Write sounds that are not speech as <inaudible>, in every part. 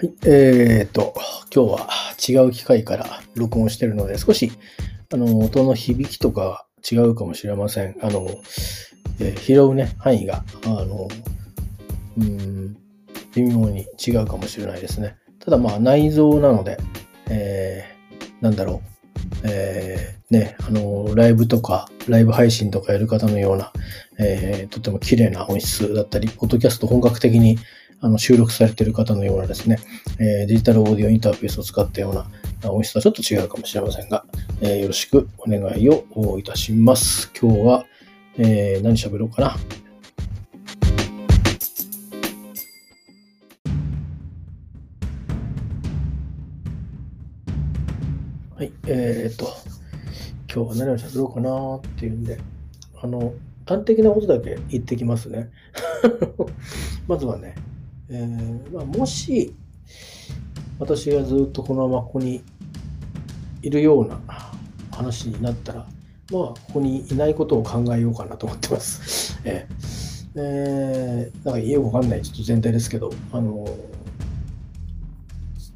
はい、えーと、今日は違う機械から録音してるので、少し、あの、音の響きとか違うかもしれません。あの、えー拾うね、範囲が、あの、うん、微妙に違うかもしれないですね。ただまあ内蔵なので、えー、なんだろう、えー、ね、あの、ライブとか、ライブ配信とかやる方のような、えー、とても綺麗な音質だったり、ポッドキャスト本格的にあの収録されている方のようなですね、えーデジタルオーディオインターフェースを使ったような音質はちょっと違うかもしれませんが、えーよろしくお願いをいたします。今日は、えー何喋ろうかな？はい、えー、っと、今日は何を喋ろうかなっていうんで、あの、端的なことだけ言ってきますね。<laughs> まずはね、えーまあ、もし、私がずっとこのままここにいるような話になったら、まあ、ここにいないことを考えようかなと思ってます。<laughs> えーえーなんかよくわかんないちょっと全体ですけど、あの、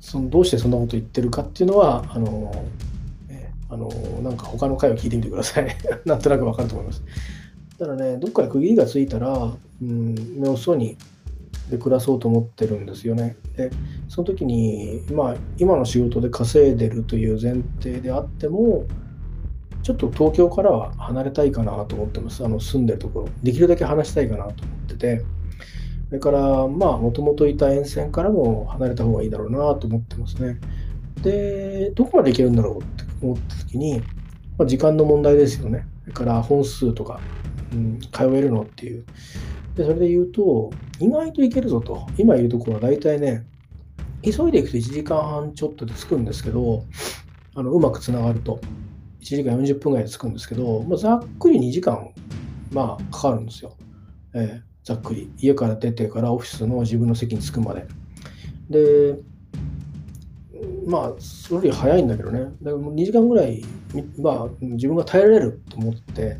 そのどうしてそんなこと言ってるかっていうのは、あの、えーあの、なんか他の回を聞いてみてください。<laughs> なんとなくわかると思います。ただね、どっかで区切りがついたら、うん、目をそうにで暮らそうと思ってるんですよね。で、その時に、まあ、今の仕事で稼いでるという前提であっても、ちょっと東京からは離れたいかなと思ってます。あの、住んでるところ。できるだけ離したいかなと思ってて、それから、まあ、もともといた沿線からも離れた方がいいだろうなと思ってますね。で、どこまで行けるんだろうって思った時に、まあ、時間の問題ですよね。それから本数とか、うん、通えるのっていう。で、それで言うと、意外といけるぞと。今いるところは大体ね、急いでいくと1時間半ちょっとで着くんですけど、あのうまくつながると、1時間40分ぐらいで着くんですけど、まあ、ざっくり2時間、まあ、かかるんですよ。えーざっくり。家から出てからオフィスの自分の席に着くまで。で、まあ、それより早いんだけどね。だからもう2時間ぐらい、まあ、自分が耐えられると思って、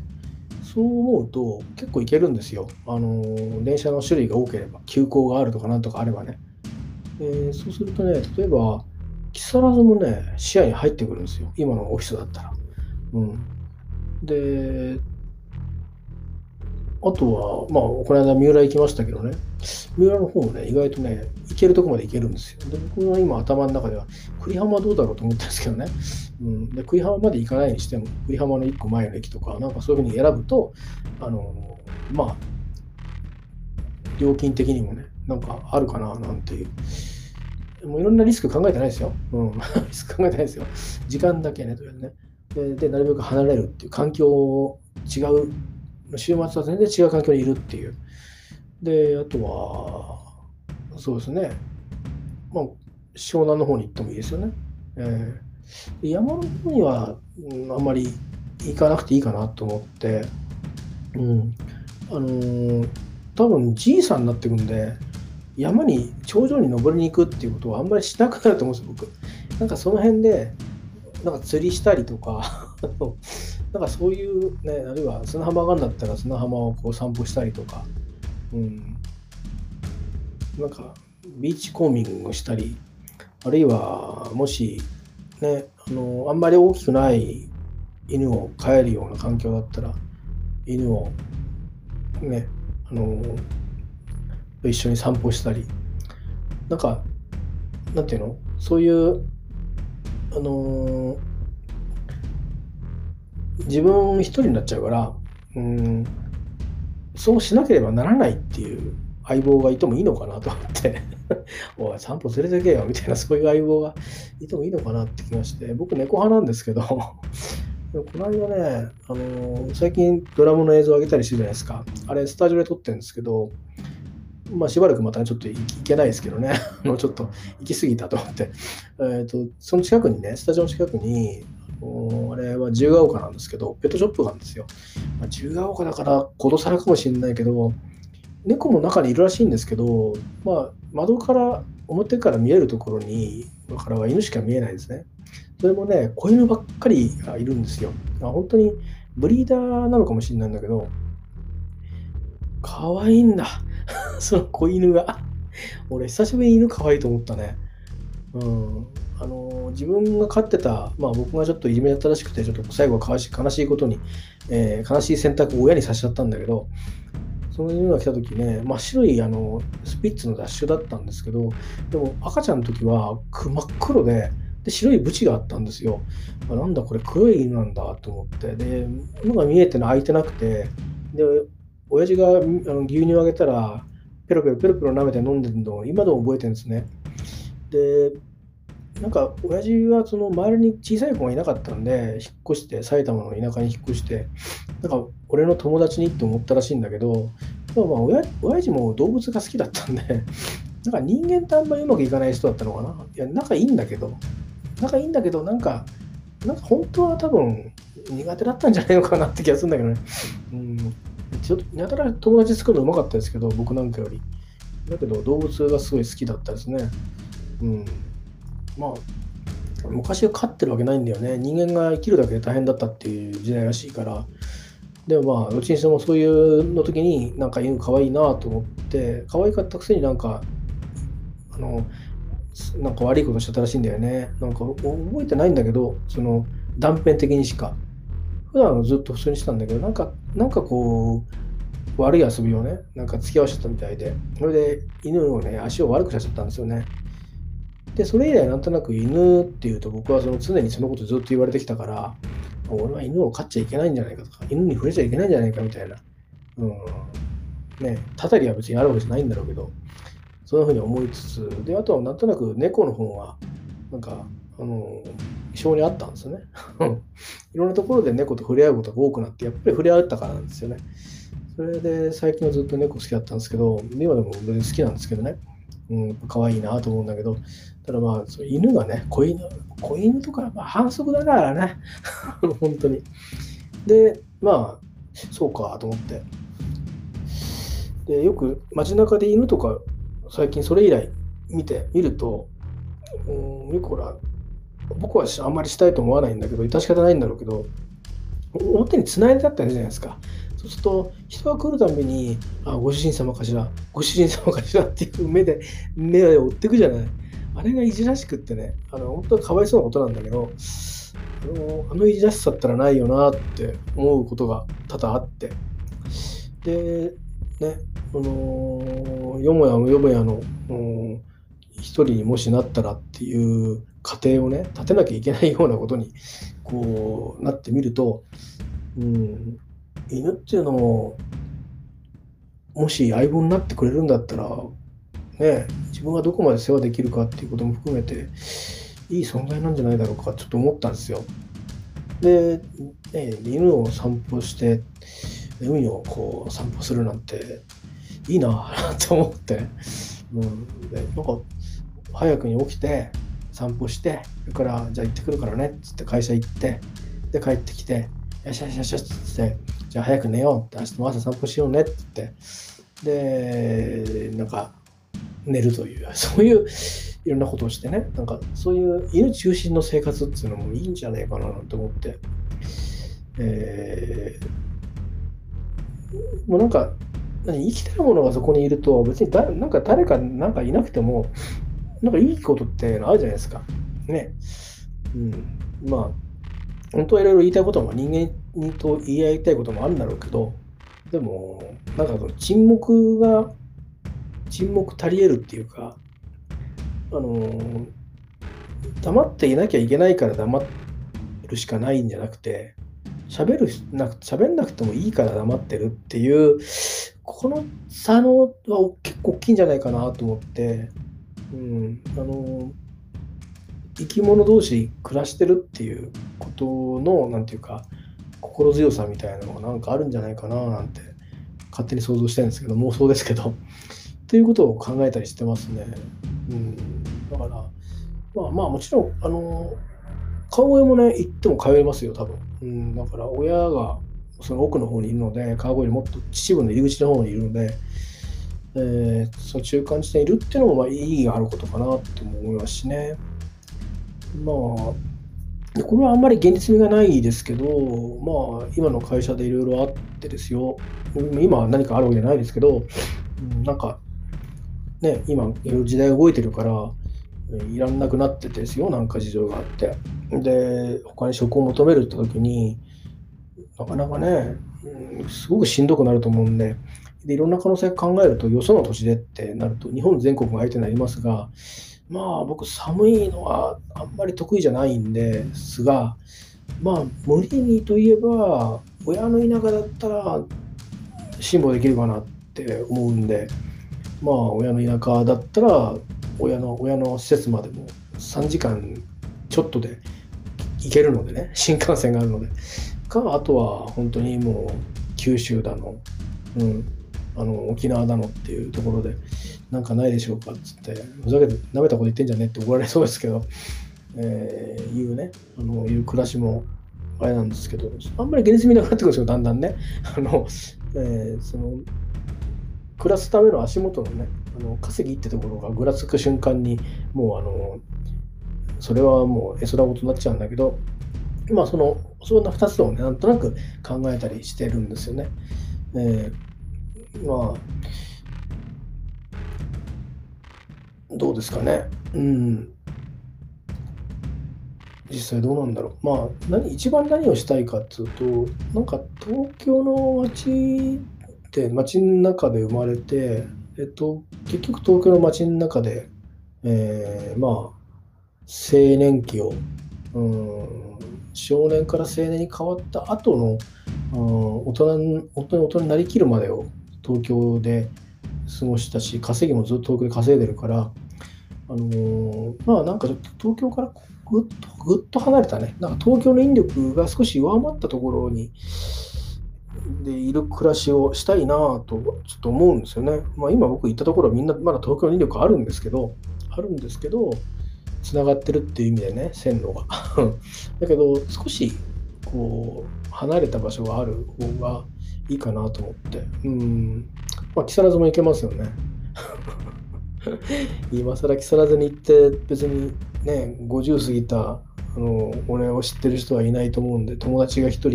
そう思うと結構いけるんですよ。あの、電車の種類が多ければ、急行があるとかなんとかあればね。えーそうするとね、例えば、木更津もね、視野に入ってくるんですよ。今のオフィスだったら。うん。で、あとは、まあ、この間三浦行きましたけどね、三浦の方もね、意外とね、行けるとこまで行けるんですよ。で、僕の今頭の中では、栗浜はどうだろうと思ったんですけどね、うん、で栗浜まで行かないにしても、栗浜の1個前の駅とか、なんかそういうふうに選ぶと、あの、まあ、料金的にもね、なんかあるかな、なんていう。もういろんなリスク考えてないですよ。うん、<laughs> リスク考えてないですよ。時間だけね、とりあえずね。で、でなるべく離れるっていう環境を違う週末は全然違う環境にいるっていう。で、あとは、そうですね、まあ、湘南の方に行ってもいいですよね。えー山の方には、あんまり行かなくていいかなと思って、うん、あのー多分じいさんになってくんで、山に、頂上に登りに行くっていうことはあんまりしなくなると思うんですよ、僕。なんかその辺で、なんか釣りしたりとか、<laughs> なんかそういうね、あるいは砂浜があるんだったら砂浜をこう散歩したりとか、うん、なんかビーチコーミングしたり、あるいはもし、ね、あの、あんまり大きくない犬を飼えるような環境だったら、犬をね、あの、一緒に散歩したり、なんか、なんていうの？そういう、あの自分一人になっちゃうから、うん、そうしなければならないっていう相棒がいてもいいのかなと思って、<laughs> おい、散歩連れてけよ。みたいな、そういう相棒がいてもいいのかなって気がして、僕、猫派なんですけど、この間ね、あの最近ドラムの映像を上げたりしてるじゃないですか。あれ、スタジオで撮ってるんですけど、まあ、しばらくまたちょっと行けないですけどね、<laughs> あのちょっと行き過ぎたと思って、えーと、その近くにね、スタジオの近くに、あれは自由が丘なんですけど、ペットショップがあるんですよ。まあ、自由が丘だから、ことさらかもしれないけど、猫も中にいるらしいんですけど、まあ、窓から、表から見えるところに、からは犬しか見えないですね。それもね、子犬ばっかりがいるんですよ。あ本当にブリーダーなのかもしれないんだけど、可愛いんだ。<laughs> その子犬が。俺、久しぶりに犬可愛いと思ったね。うんあの自分が飼ってた、まあ、僕がちょっといじめだったらしくて、ちょっと最後は悲し悲しいことに、えー、悲しい選択を親にさせちゃったんだけど、そういうのが来た時ね、真っ白いあのスピッツのダッシュだったんですけど、でも赤ちゃんの時は真っ黒で、で白いブチがあったんですよ。あなんだこれ黒い犬なんだと思って。で、のが見えての開いてなくて、で、親父が牛乳をあげたら、ペロペロペロペロ舐めて飲んでるのを今でも覚えてるんですね。で、なんか親父はその周りに小さい子がいなかったんで、引っ越して、埼玉の田舎に引っ越して、なんか俺の友達にって思ったらしいんだけど、でもまあ親親父も動物が好きだったんで、<laughs> なんか人間とあんまりうまくいかない人だったのかな。いや、仲いいんだけど、仲いいんだけど、なんか、なんか本当は多分苦手だったんじゃないのかなって気がするんだけどね。うん、ちょやたら友達作るのうまかったですけど、僕なんかより。だけど動物がすごい好きだったですね。うん。まあ、昔は飼ってるわけないんだよね。人間が生きるだけで大変だったっていう時代らしいから。でもまあ、どっちにしてもそういうの時になんか犬可愛いなと思って、可愛かったくせになんか、あの、なんか悪いことしちゃったらしいんだよね。なんか覚えてないんだけど、その断片的にしか。普段ずっと普通にしてたんだけど、なんか、なんかこう、悪い遊びをね、なんか付き合わせちゃったみたいで、それで犬をね、足を悪くさせちゃったんですよね。で、それ以来なんとなく犬っていうと僕はその常にそのことずっと言われてきたから、俺は犬を飼っちゃいけないんじゃないかとか、犬に触れちゃいけないんじゃないかみたいな。うん。ね、たたりは別にあるわけじゃないんだろうけど、そういうふうに思いつつ、で、あとはなんとなく猫の方が、なんか、あの、性にあったんですよね。<laughs> いろんなところで猫と触れ合うことが多くなって、やっぱり触れ合ったからなんですよね。それで最近はずっと猫好きだったんですけど、今でも別に好きなんですけどね。うん、可愛いなと思うんだけど、ただまあ、そ犬がね、子犬、子犬とか、まあ、反則だからね。<laughs> 本当に。で、まあ、そうかと思って。で、よく街中で犬とか、最近それ以来見て、見ると、うん、よくほら、僕はあんまりしたいと思わないんだけど、致し方ないんだろうけど、表に繋いであったりじゃないですか。そうすると、人が来るたびに、あ、ご主人様かしら、ご主人様かしらっていう目で、目を追っていくじゃない。あれがいじらしくってね、あの本当はかわいそうなことなんだけど、あのあのいじらしさったらないよなって思うことが多々あって。で、ね、あのよもやよもやの、一人にもしなったらっていう過程をね、立てなきゃいけないようなことにこうなってみると、うん、犬っていうのも、もし相棒になってくれるんだったら、ね、自分がどこまで世話できるかっていうことも含めていい存在なんじゃないだろうかちょっと思ったんですよ。で、ね、犬を散歩して海をこう散歩するなんていいな <laughs> と思って、うん、でなんか早くに起きて散歩してそれからじゃあ行ってくるからねっつって会社行ってで帰ってきてよしよしよしよしっつってじゃあ早く寝ようって明日も朝散歩しようねって言って。でなんか寝るという、<laughs> そういういろんなことをしてね、なんかそういう犬中心の生活っていうのもいいんじゃないかなと思って、えー、もうなんか、生きてるものがそこにいると、別にだなんか誰かなんかいなくても、なんかいいことってあるじゃないですか。ね。うん。まあ、本当はいろいろ言いたいことも人間にと言い合いたいこともあるんだろうけど、でも、なんかその沈黙が沈黙足り得るっていうか、あの黙っていなきゃいけないから黙るしかないんじゃなくて、喋るなく、喋んなくてもいいから黙ってるっていう、この差のは結構大きいんじゃないかなと思って、うん、あの生き物同士暮らしてるっていうことの、なんていうか、心強さみたいなのがなんかあるんじゃないかななんて勝手に想像してるんですけど、妄想ですけど、<laughs> っていうことを考えたりしてますね。うん、だから、まあまあもちろん、あの、川越もね、行っても通えますよ、多分。うん、だから親がその奥の方にいるので、川越にもっと秩父の入り口の方にいるので、えー、そ中間地点いるっていうのもまあ意義があることかなって思いますしね。まあ、これはあんまり現実味がないですけど、まあ、今の会社でいろいろあってですよ、今は何かあるわけじゃないですけど、なんかね、今、時代動いてるから、いらんなくなってですよ、なんか事情があって。で、他に職を求めるって時に、なかなかね、すごくしんどくなると思うんで、でいろんな可能性を考えると、よその土地でってなると、日本全国が相手になりますが、まあ僕、寒いのはあんまり得意じゃないんですが、まあ無理にといえば、親の田舎だったら辛抱できるかなって思うんで、まあ親の田舎だったら、親の親の施設までも3時間ちょっとで行けるのでね、<laughs> 新幹線があるので。か、あとは本当にもう九州だの、うん、あの沖縄だのっていうところで、なんかないでしょうかっつって、ふざけて、なめたこと言ってんじゃねって怒られそうですけど、<laughs> えー、いうね、あのいう暮らしもあれなんですけど、あんまり現実味なくなってくるんですよ、だんだんね。<laughs> あの、えー、その、暮らすための足元のね、あの稼ぎってところがぐらつく瞬間に、もうあの、それはもう絵空事になっちゃうんだけど、まあその、そんな2つをね、なんとなく考えたりしてるんですよね。えー、まあ、どうですかね。うん。実際どうなんだろう。まあ、何、一番何をしたいかっていうと、なんか東京の街って街の中で生まれて、えっと、結局東京の街の中で、えー、まあ、青年期を、うん、少年から青年に変わった後の、うん、大人に大人になりきるまでを東京で過ごしたし、稼ぎもずっと東京で稼いでるから、あのー、まあなんかちょっと東京からぐっとぐっと離れたね、なんか東京の引力が少し弱まったところに、でいる暮らしをしたいなとちょっと思うんですよね。まあ、今僕行ったところはみんなまだ東京の引力あるんですけど、あるんですけど、つながってるっていう意味でね、線路が。<laughs> だけど、少しこう離れた場所がある方がいいかなと思って。うん。まあ、木更津も行けますよね。<laughs> 今更木更津に行って別にね、50過ぎたあの俺を知ってる人はいないと思うんで、友達が1人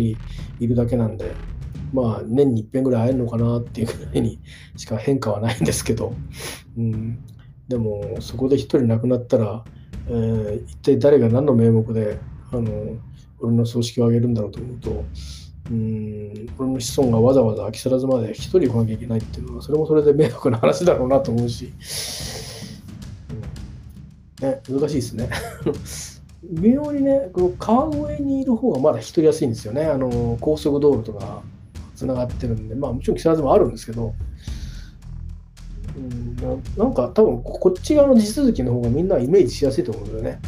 いるだけなんで、まあ年に一遍ぐらい会えるのかなっていうぐらいにしか変化はないんですけど、うん、でもそこで1人亡くなったら、えー、一体誰が何の名目であの俺の葬式を挙げるんだろうと思うと、うん、俺の子孫がわざわざ木更津まで1人来なきゃいけないっていうのは、それもそれで迷惑な話だろうなと思うし、うん、ね、難しいですね。<laughs> 微妙にね、この川越にいる方がまだ引き取りやすいんですよね。あの高速道路とかつながってるんで、まあもちろん木更津もあるんですけど、うん、なんか多分こっち側の地続きの方がみんなイメージしやすいと思うんだよね。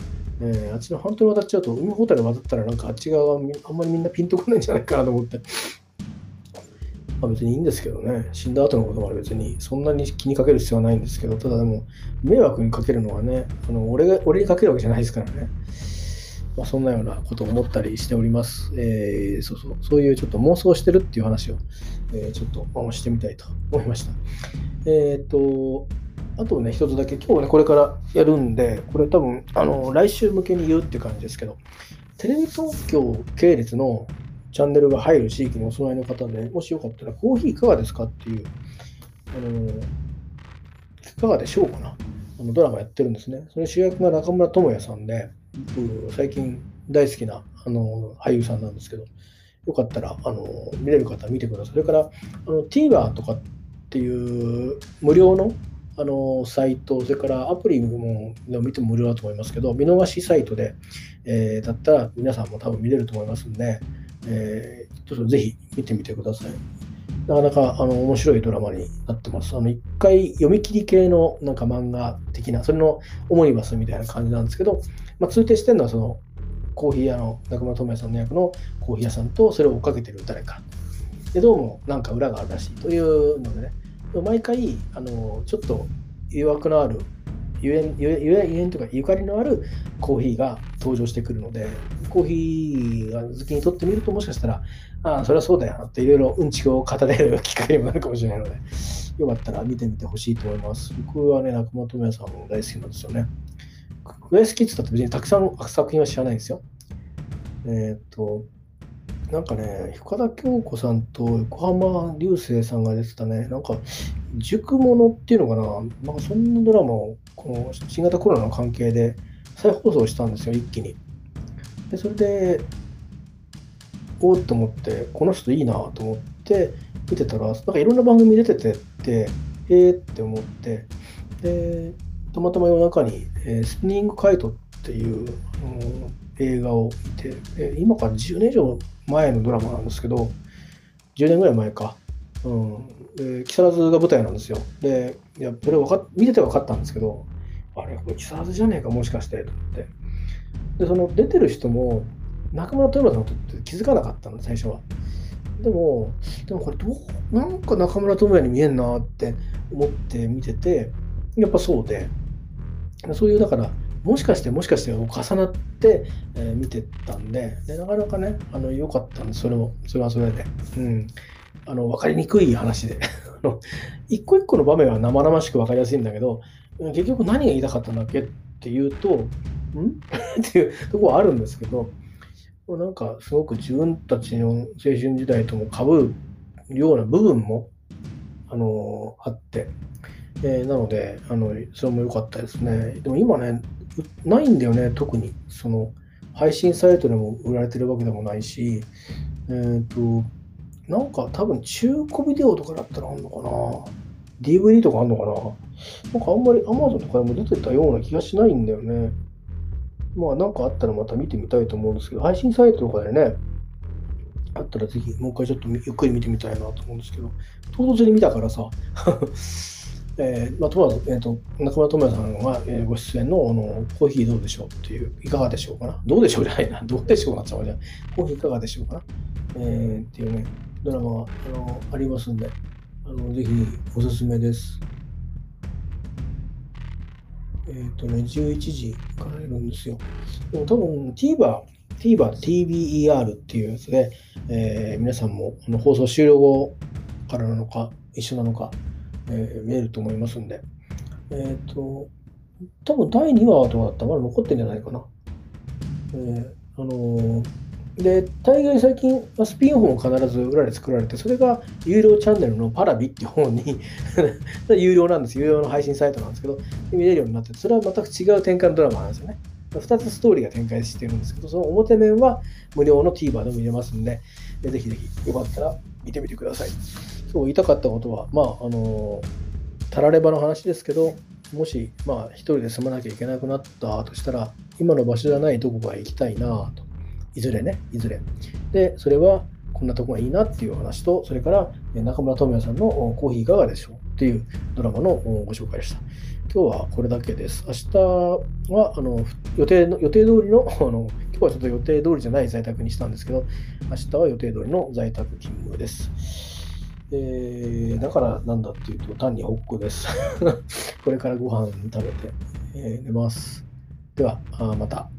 えー、あっちの半島に渡っちゃうと、海ほたる渡ったらなんかあっち側があんまりみんなピンとこないんじゃないかなと思って。まあ、別にいいんですけどね、死んだ後のことは別にそんなに気にかける必要はないんですけど、ただでも、迷惑にかけるのはね、あの俺が俺にかけるわけじゃないですからね。まあ、そんなようなことを思ったりしております。えー、そうそう、そういうちょっと妄想してるっていう話を、えー、ちょっとしてみたいと思いました。えっ、ー、と、あとね、一つだけ、今日ね、これからやるんで、これ多分、あの、来週向けに言うってう感じですけど、テレビ東京系列のチャンネルが入る地域にお住まいの方で、もしよかったら、コーヒーいかがですかっていう、あの、いかがでしょうかな。あのドラマやってるんですね。それ主役が中村智也さんで、最近大好きなあの俳優さんなんですけど、よかったらあの見れる方は見てください。それからあの TVer とかっていう無料のあのサイト、それからアプリも見ても無料だと思いますけど、見逃しサイトで、えー、だったら皆さんも多分見れると思いますんで、えー、ちょっとぜひ見てみてください。なかなかあの面白いドラマになってます。あの一回読み切り系のなんか漫画的な、それのオモニバスみたいな感じなんですけど、まあ、通底してるのはそのコーヒー屋の中村智也さんの役のコーヒー屋さんとそれを追っかけてる誰か。で、どうもなんか裏があるらしいというのでね、毎回あのちょっと誘惑のあるゆえん、ゆえん、というか、ゆかりのあるコーヒーが登場してくるので、コーヒーが好きにとってみると、もしかしたら、ああ、それはそうだよなっていろいろうんちくを語れる機会にもなるかもしれないので、よかったら見てみてほしいと思います。僕はね、中本也さんも大好きなんですよね。大好きって言ったって別にたくさん作品は知らないんですよ。えー、っと、なんかね、深田恭子さんと横浜流星さんが出てたね、なんか塾ものっていうのかな、なんかそんなドラマをこの新型コロナの関係で再放送したんですよ、一気に。でそれで、おおと思って、この人いいなと思って見てたら、なんかいろんな番組出ててって、えーって思って、で、たまたま夜中に、えー、スピニングカイトっていう、うん、映画を見て、え今から10年以上前のドラマなんですけど、10年ぐらい前か。うん、で木更津が舞台なんですよ。で、いや、それ分か見てて分かったんですけど、あれ、これ木更津じゃねえか、もしかして、と思って。で、その出てる人も、中村豊村さんって気づかなかったの、最初は。でも、でもこれどう、なんか中村智也に見えんなって思って見てて、やっぱそうで、そういう、だから、もしかしてもしかして重なって、えー、見てたんでで、なかなかね、あの良かったんで、それも、それはそれで。うん。あの、分かりにくい話で。<laughs> 一個一個の場面は生々しく分かりやすいんだけど、結局何が言いたかったんだっけっていうと、ん？<laughs> っていうとこはあるんですけど、なんかすごく自分たちの青春時代ともかぶるような部分も、あのあって、えー、なのであの、それも良かったですね。でも今ね、ないんだよね、特に。その配信サイトでも売られてるわけでもないし、えっ、ー、と、なんか多分中古ビデオとかだったらあんのかな ?DVD とかあんのかななんかあんまり Amazon とかでも出てたような気がしないんだよね。まあなんかあったらまた見てみたいと思うんですけど、配信サイトとかでね、あったらぜひもう一回ちょっとゆっくり見てみたいなと思うんですけど、唐突に見たからさ、えーまあ、とは、えーと、中村智也さんが、えー、ご出演のあのコーヒーどうでしょうっていう、いかがでしょうかな？<laughs> どうでしょうじゃないな。どうでしょうなっちゃうじゃん。コーヒーいかがでしょうかな？えー、っていうね、ドラマがあのありますんで、あのぜひおすすめです。えっ、ー、とね、11時からやるんですよ。でも多分 TVer、TVer、TBER っていうやつで、えー、皆さんもあの放送終了後からなのか、一緒なのか、えー、見えると思いますんで、えっ、ー、と、多分第2話はどうだった？まだ残ってんじゃないかな。えー、あので、大概最近、スピンオフも必ず裏で作られて、それが有料チャンネルのパラビっていう方に <laughs> 有料なんです。有料の配信サイトなんですけど、見れるようになってて、それは全く違う展開のドラマなんですよね。2つストーリーが展開してるんですけど、その表面は無料の TVer でも見れますんで、ぜひぜひよかったら見てみてください。そう言いたかったことは、まあ、あの、たらればの話ですけど、もし、まあ、一人で住まなきゃいけなくなったとしたら、今の場所じゃないどこかへ行きたいなと。いずれね、いずれ。で、それはこんなとこがいいなっていう話と、それから中村智也さんのコーヒーいかがでしょう？っていうドラマのご紹介でした。今日はこれだけです。明日はあの予定の予定通りの <laughs> あの、今日はちょっと予定通りじゃない在宅にしたんですけど、明日は予定通りの在宅勤務です。えー、だからなんだっていうと、単にホックです。<laughs> これからご飯食べて、えー、寝ます。では、また。